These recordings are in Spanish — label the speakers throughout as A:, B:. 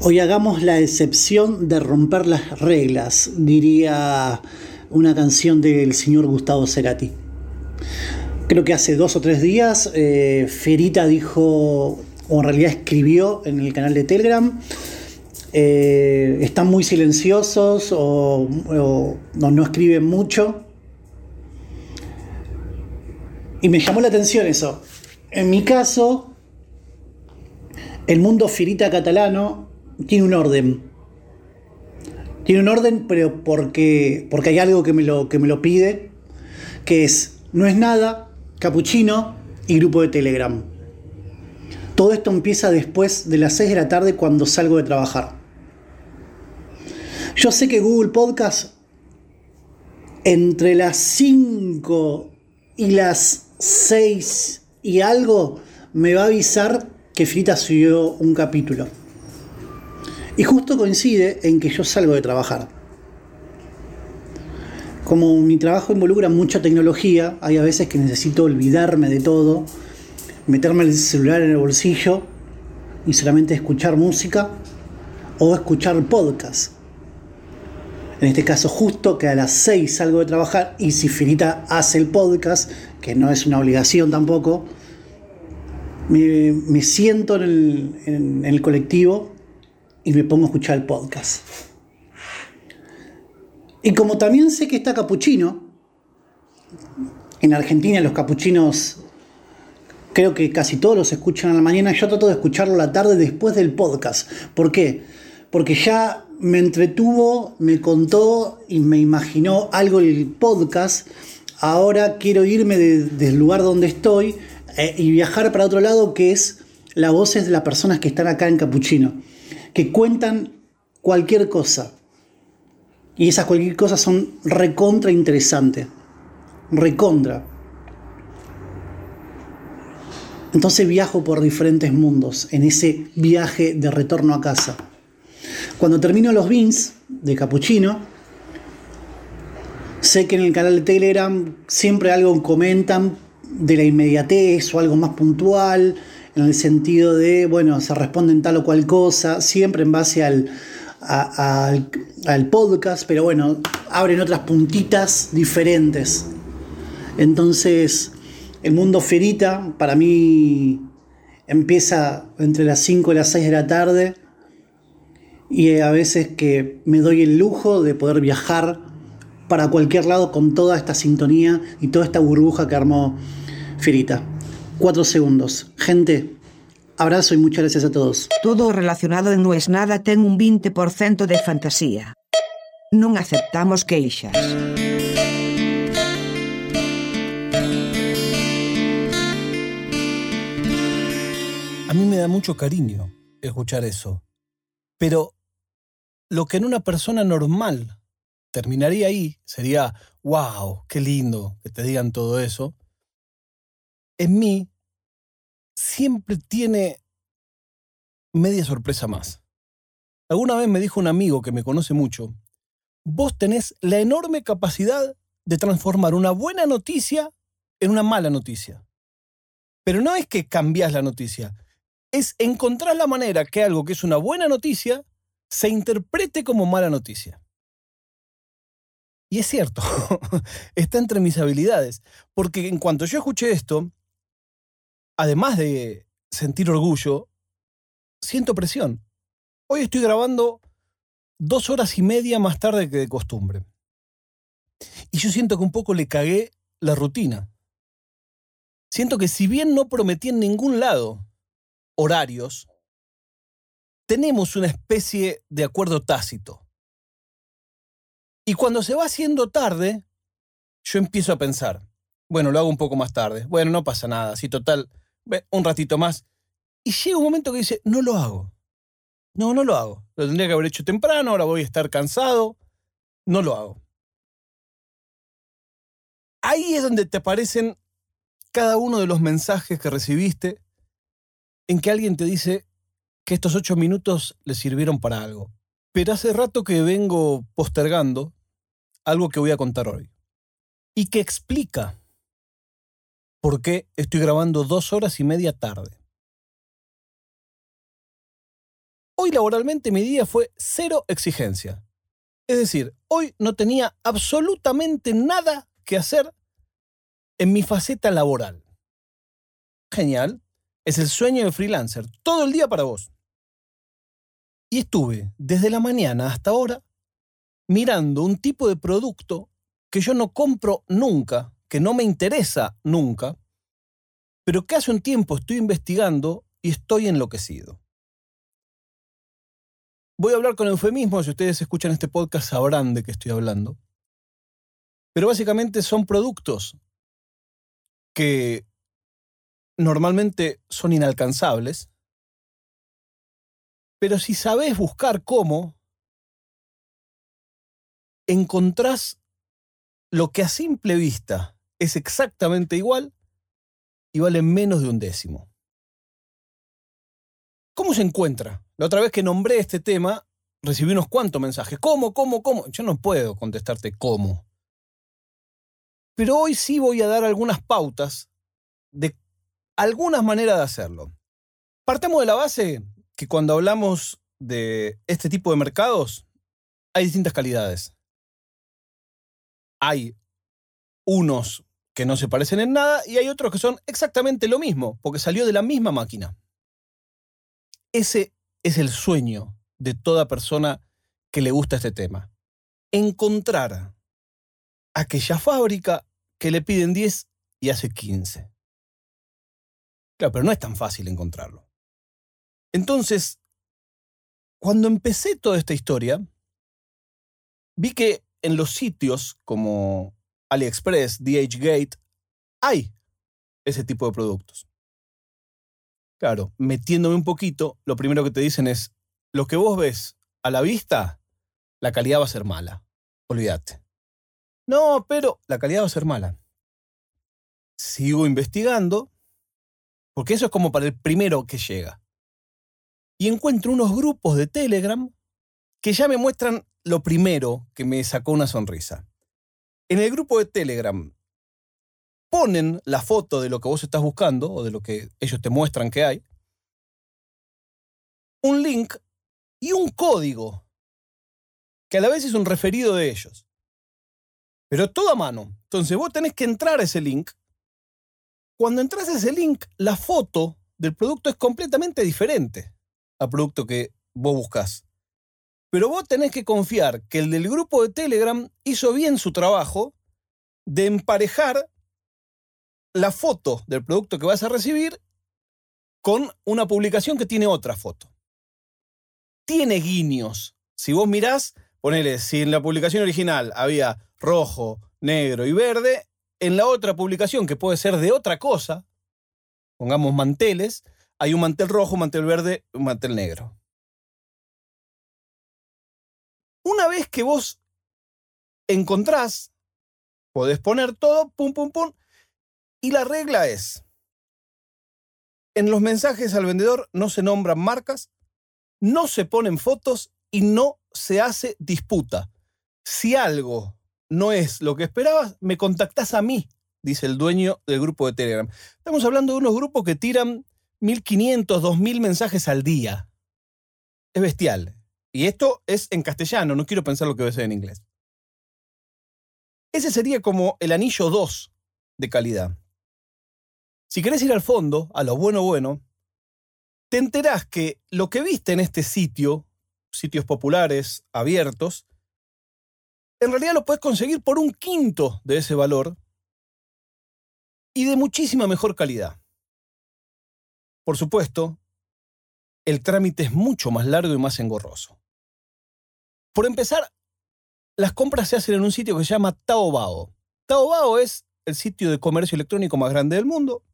A: Hoy hagamos la excepción de romper las reglas, diría una canción del señor Gustavo Cerati. Creo que hace dos o tres días eh, Ferita dijo, o en realidad escribió en el canal de Telegram, eh, están muy silenciosos o, no escriben mucho. Y me llamó la atención eso. En mi caso, el mundo Ferita catalano tiene un orden. Tiene un orden, pero porque, porque hay algo que me, lo, que me lo pide, que es, no es nada, capuchino y grupo de Telegram. Todo esto empieza después de las 6 de la tarde cuando salgo de trabajar. Yo sé que Google Podcast entre las 5 y las 6 y algo me va a avisar que Frita subió un capítulo. Y justo coincide en que yo salgo de trabajar. Como mi trabajo involucra mucha tecnología, hay a veces que necesito olvidarme de todo, meterme el celular en el bolsillo y solamente escuchar música o escuchar podcast. En este caso, justo que a las 6 salgo de trabajar y si Finita hace el podcast, que no es una obligación tampoco, me, siento en el colectivo y me pongo a escuchar el podcast. Y como también sé que está capuchino, en Argentina los capuchinos creo que casi todos los escuchan a la mañana, yo trato de escucharlo la tarde después del podcast. ¿Por qué? Porque ya me entretuvo, me contó y me imaginó algo el podcast. Ahora quiero irme del lugar donde estoy eh, y viajar para otro lado, que es la voces de las personas que están acá en Capuchino que cuentan cualquier cosa. Y esas cualquier cosa son recontra interesantes. Recontra. Entonces viajo por diferentes mundos en ese viaje de retorno a casa. Cuando termino los beans de Capuchino, sé que en el canal de Telegram siempre algo comentan de la inmediatez o algo más puntual, en el sentido de, bueno, se responden tal o cual cosa, siempre en base al, al podcast, pero bueno, abren otras puntitas diferentes. Entonces, el mundo ferita para mí empieza entre las 5 y las 6 de la tarde y a veces que me doy el lujo de poder viajar para cualquier lado con toda esta sintonía y toda esta burbuja que armó Ferita. Cuatro segundos. Gente, abrazo y muchas gracias a todos.
B: Todo relacionado en No es nada ten un 20% de fantasía. Non aceptamos queixas.
C: A mí me da mucho cariño escuchar eso. Pero lo que en una persona normal terminaría ahí sería, wow, qué lindo que te digan todo eso en mí siempre tiene media sorpresa más. Alguna vez me dijo un amigo que me conoce mucho, vos tenés la enorme capacidad de transformar una buena noticia en una mala noticia. Pero no es que cambiás la noticia, es encontrar la manera que algo que es una buena noticia se interprete como mala noticia. Y es cierto, está entre mis habilidades, porque en cuanto yo escuché esto, además de sentir orgullo, siento presión. Hoy estoy grabando dos horas y media más tarde que de costumbre. Y yo siento que un poco le cagué la rutina. Siento que si bien no prometí en ningún lado horarios, tenemos una especie de acuerdo tácito. Y cuando se va haciendo tarde, yo empiezo a pensar, bueno, lo hago un poco más tarde, bueno, no pasa nada, si total, un ratito más. Y llega un momento que dice, no lo hago. No, no lo hago. Lo tendría que haber hecho temprano, ahora voy a estar cansado. No lo hago. Ahí es donde te aparecen cada uno de los mensajes que recibiste en que alguien te dice que estos ocho minutos le sirvieron para algo. Pero hace rato que vengo postergando algo que voy a contar hoy. Y que explica por qué estoy grabando dos horas y media tarde. Hoy laboralmente mi día fue cero exigencia. Es decir, hoy no tenía absolutamente nada que hacer en mi faceta laboral. Genial. Es el sueño de freelancer. Todo el día para vos. Y estuve desde la mañana hasta ahora mirando un tipo de producto que yo no compro nunca, que no me interesa nunca, pero que hace un tiempo estoy investigando y estoy enloquecido. Voy a hablar con eufemismo, si ustedes escuchan este podcast sabrán de qué estoy hablando. Pero básicamente son productos que normalmente son inalcanzables, pero si sabes buscar cómo, encontrás lo que a simple vista es exactamente igual y vale menos de un décimo. ¿Cómo se encuentra? La otra vez que nombré este tema, recibí unos cuantos mensajes. ¿Cómo, cómo, cómo? Yo no puedo contestarte cómo. Pero hoy sí voy a dar algunas pautas de algunas maneras de hacerlo. Partamos de la base que cuando hablamos de este tipo de mercados, hay distintas calidades. Hay unos que no se parecen en nada y hay otros que son exactamente lo mismo, porque salió de la misma máquina. Ese es el sueño de toda persona que le gusta este tema. Encontrar aquella fábrica que le piden 10 y hace 15. Claro, pero no es tan fácil encontrarlo. Entonces, cuando empecé toda esta historia, vi que en los sitios como AliExpress, DHgate, hay ese tipo de productos. Claro, metiéndome un poquito, lo primero que te dicen es, lo que vos ves a la vista, la calidad va a ser mala. Olvídate. No, pero la calidad va a ser mala. Sigo investigando, porque eso es como para el primero que llega. Y encuentro unos grupos de Telegram que ya me muestran lo primero que me sacó una sonrisa. En el grupo de Telegram ponen la foto de lo que vos estás buscando o de lo que ellos te muestran que hay, un link y un código, que a la vez es un referido de ellos. Pero todo a mano. Entonces vos tenés que entrar a ese link. Cuando entras a ese link, la foto del producto es completamente diferente al producto que vos buscas. Pero vos tenés que confiar que el del grupo de Telegram hizo bien su trabajo de emparejar la foto del producto que vas a recibir con una publicación que tiene otra foto. Tiene guiños. Si vos mirás, ponele, si en la publicación original había rojo, negro y verde, en la otra publicación, que puede ser de otra cosa, pongamos manteles, hay un mantel rojo, un mantel verde, un mantel negro. Una vez que vos encontrás, podés poner todo, pum, pum, pum, y la regla es, en los mensajes al vendedor no se nombran marcas, no se ponen fotos y no se hace disputa. Si algo no es lo que esperabas, me contactás a mí, dice el dueño del grupo de Telegram. Estamos hablando de unos grupos que tiran 1500, 2000 mensajes al día. Es bestial. Y esto es en castellano, no quiero pensar lo que va a en inglés. Ese sería como el anillo 2 de calidad. Si querés ir al fondo, a lo bueno bueno, te enterás que lo que viste en este sitio, sitios populares, abiertos, en realidad lo puedes conseguir por un quinto de ese valor y de muchísima mejor calidad. Por supuesto, el trámite es mucho más largo y más engorroso. Por empezar, las compras se hacen en un sitio que se llama Taobao. Taobao es el sitio de comercio electrónico más grande del mundo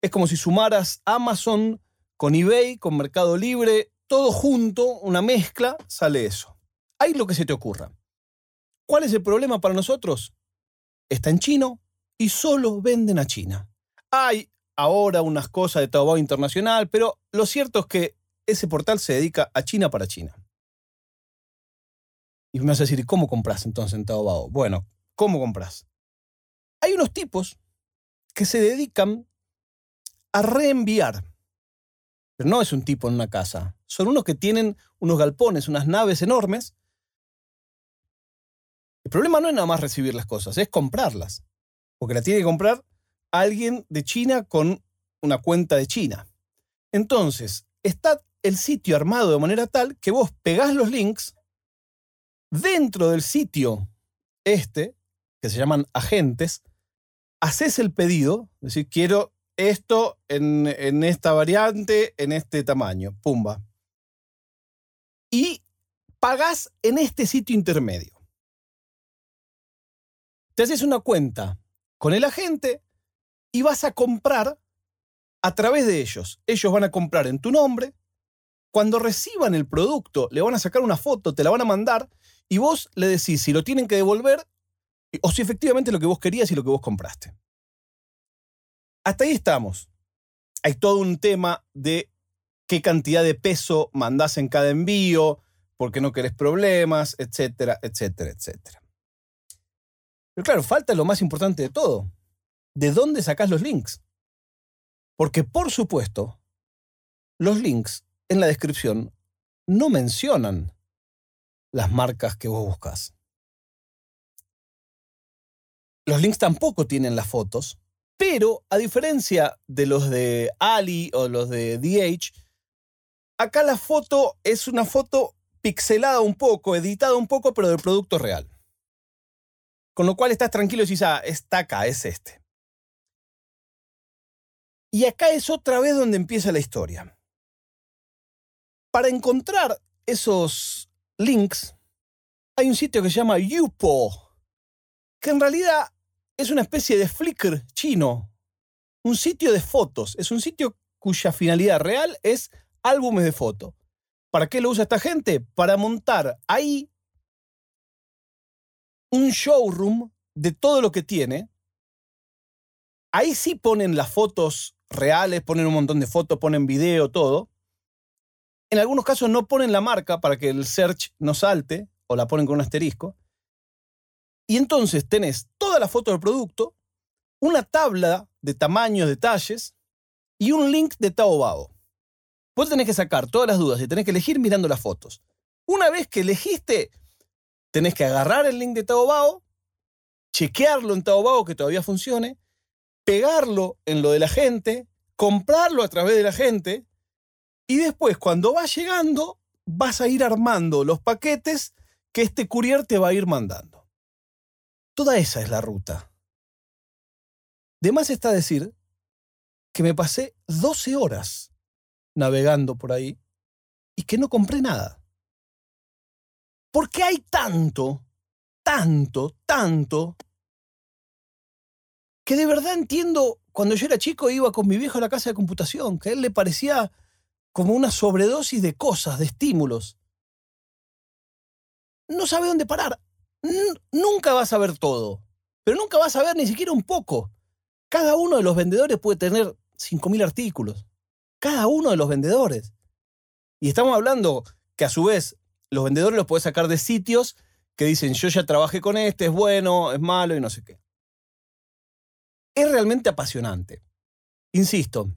C: es como si sumaras Amazon con eBay, con Mercado Libre, todo junto, una mezcla, sale eso. Hay lo que se te ocurra. ¿Cuál es el problema para nosotros? Está en chino y solo venden a China. Hay ahora unas cosas de Taobao internacional, pero lo cierto es que ese portal se dedica a China para China. Y me vas a decir, ¿cómo compras entonces en Taobao? Bueno, ¿cómo compras? Hay unos tipos que se dedican a reenviar. Pero no es un tipo en una casa, son unos que tienen unos galpones, unas naves enormes. El problema no es nada más recibir las cosas, es comprarlas. Porque la tiene que comprar alguien de China con una cuenta de China. Entonces, está el sitio armado de manera tal que vos pegás los links dentro del sitio este, que se llaman agentes, haces el pedido, es decir, quiero esto en, en esta variante, en este tamaño, pumba. Y pagás en este sitio intermedio. Te haces una cuenta con el agente y vas a comprar a través de ellos. Ellos van a comprar en tu nombre. Cuando reciban el producto, le van a sacar una foto, te la van a mandar y vos le decís si lo tienen que devolver o si efectivamente lo que vos querías y lo que vos compraste. Hasta ahí estamos. Hay todo un tema de qué cantidad de peso mandás en cada envío, porque no querés problemas, etcétera, etcétera, etcétera. Pero claro, falta lo más importante de todo. ¿De dónde sacás los links? Porque por supuesto, los links en la descripción no mencionan las marcas que vos buscas. Los links tampoco tienen las fotos, pero a diferencia de los de Ali o los de DH, acá la foto es una foto pixelada un poco, editada un poco, pero del producto real. Con lo cual estás tranquilo y dices, ah, está acá, es este. Y acá es otra vez donde empieza la historia. Para encontrar esos links, hay un sitio que se llama Youpo, que en realidad es una especie de Flickr chino, un sitio de fotos, es un sitio cuya finalidad real es álbumes de fotos. ¿Para qué lo usa esta gente? Para montar ahí un showroom de todo lo que tiene. Ahí sí ponen las fotos reales, ponen un montón de fotos, ponen video, todo. En algunos casos no ponen la marca para que el search no salte, o la ponen con un asterisco. Y entonces tenés toda la foto del producto, una tabla de tamaños, detalles y un link de Taobao. Vos tenés que sacar todas las dudas y tenés que elegir mirando las fotos. Una vez que elegiste, tenés que agarrar el link de Taobao, chequearlo en Taobao que todavía funcione, pegarlo en lo de la gente, comprarlo a través de la gente y después cuando va llegando vas a ir armando los paquetes que este courier te va a ir mandando. Toda esa es la ruta. De más está decir que me pasé 12 horas navegando por ahí y que no compré nada. Porque hay tanto, tanto, tanto, que de verdad entiendo, cuando yo era chico iba con mi viejo a la casa de computación, que a él le parecía como una sobredosis de cosas, de estímulos. No sabe dónde parar nunca vas a ver todo, pero nunca vas a ver ni siquiera un poco. Cada uno de los vendedores puede tener 5.000 artículos. Cada uno de los vendedores. Y estamos hablando que a su vez los vendedores los puedes sacar de sitios que dicen yo ya trabajé con este, es bueno, es malo y no sé qué. Es realmente apasionante. Insisto,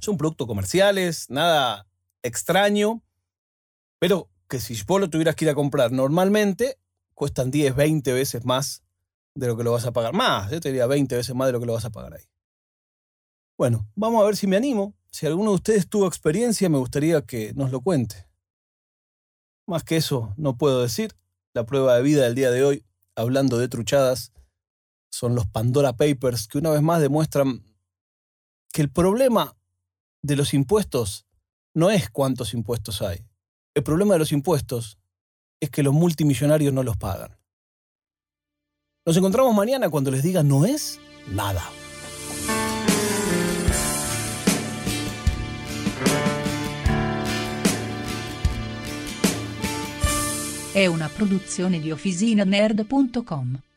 C: son productos comerciales, nada extraño, pero que si vos lo tuvieras que ir a comprar normalmente, cuestan 10, 20 veces más de lo que lo vas a pagar. Más, yo te diría 20 veces más de lo que lo vas a pagar ahí. Bueno, vamos a ver si me animo. Si alguno de ustedes tuvo experiencia, me gustaría que nos lo cuente. Más que eso, no puedo decir. La prueba de vida del día de hoy, hablando de truchadas, son los Pandora Papers, que una vez más demuestran que el problema de los impuestos no es cuántos impuestos hay. El problema de los impuestos es que los multimillonarios no los pagan. Nos encontramos mañana cuando les diga no es nada.
D: Una.